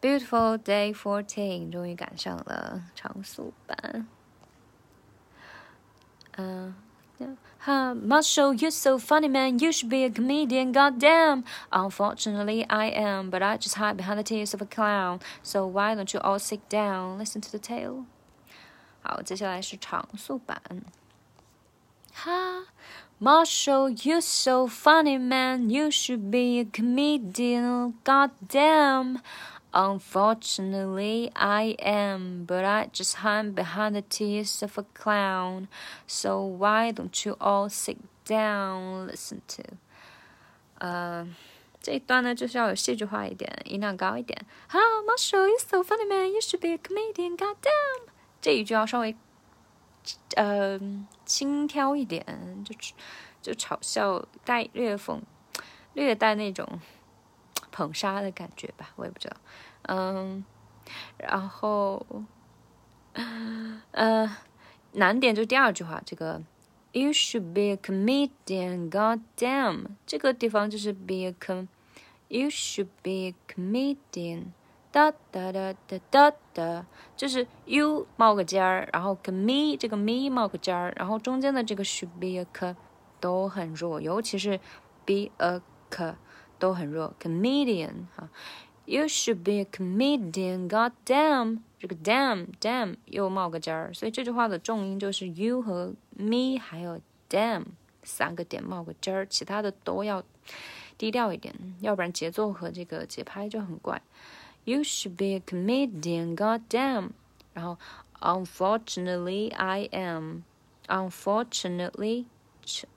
Beautiful day fourteen，终于赶上了长速版。嗯、Huh, Marshall, you're so funny, man. You should be a comedian, goddamn. Unfortunately, I am, but I just hide behind the tears of a clown. So why don't you all sit down, listen to the tale? 好，接下来是长速版。哈，Marshall, you're so funny, man. You should be a comedian, goddamn. Unfortunately, I am, but I just hide behind the tears of a clown. So why don't you all sit down, listen to？呃，这一段呢就是要有戏剧化一点，音量高一点。How Marshall, you so funny man, you should be a comedian, goddamn！这一句要稍微呃轻佻一点，就就嘲笑带略讽，略带那种。 捧杀的感觉吧，我也不知道。嗯，然后，呃，难点就第二句话，这个 "You should be a comedian, God damn"，这个地方就是 be a com，You should be a comedian，哒哒哒哒哒哒，就是 you 冒个尖儿，然后 com 这个 me 冒个尖儿，然后中间的这个 should be a 都很弱，尤其是 be a c。都很弱，comedian 哈，You should be a comedian，God damn，这个 damn damn 又冒个尖儿，所以这句话的重音就是 you 和 me 还有 damn 三个点冒个尖儿，其他的都要低调一点，要不然节奏和这个节拍就很怪。You should be a comedian，God damn，然后 Unfortunately I am，Unfortunately。Unfortunately， 这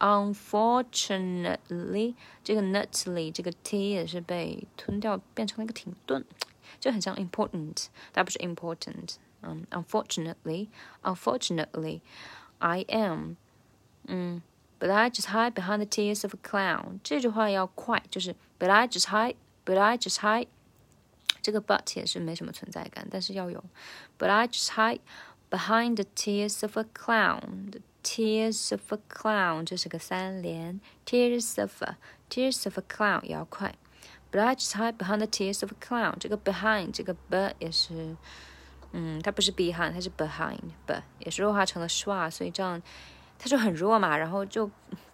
个 nutly 这个 t 也是被吞掉，变成了一个停顿，就很像 important，它不是 important。嗯，unfortunately，unfortunately，I am，嗯，but I just hide behind the tears of a clown。这句话要快，就是 but I just hide，but I just hide。这个 but 也是没什么存在感，但是要有 but I just hide behind the tears of a clown。 Tears of a clown，这是个三连。Tears of a tears of a clown 也要快。But I just hide behind the tears of a clown。这个 behind 这个 b 也是，嗯，它不是 behind，它是 behind，b 也是弱化成了 schwa，所以这样它就很弱嘛，然后就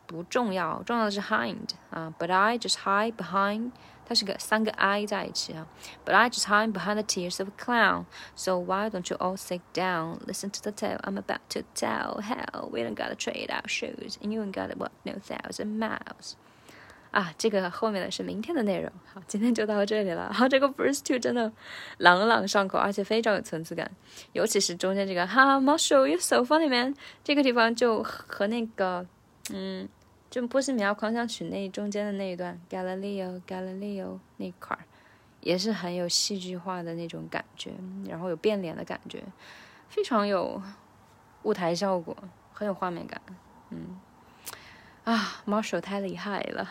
不重要，重要的是 hind 啊。But I just hide behind。它是个三个 I 在一起啊。But I just hide behind the tears of a clown. So why don't you all sit down, listen to the tale I'm about to tell? Hell, we don't gotta trade our shoes, and you ain't gotta walk no thousand miles. 啊，这个后面的是明天的内容。好，今天就到这里了。好，这个 verse two 真的朗朗上口，而且非常有层次感，尤其是中间这个哈，Marshall, you're so funny, man。这个地方就和那个，嗯。就波西米亚狂想曲那中间的那一段，Galileo Galileo 那块儿，也是很有戏剧化的那种感觉，然后有变脸的感觉，非常有舞台效果，很有画面感。嗯，啊猫手太厉害了。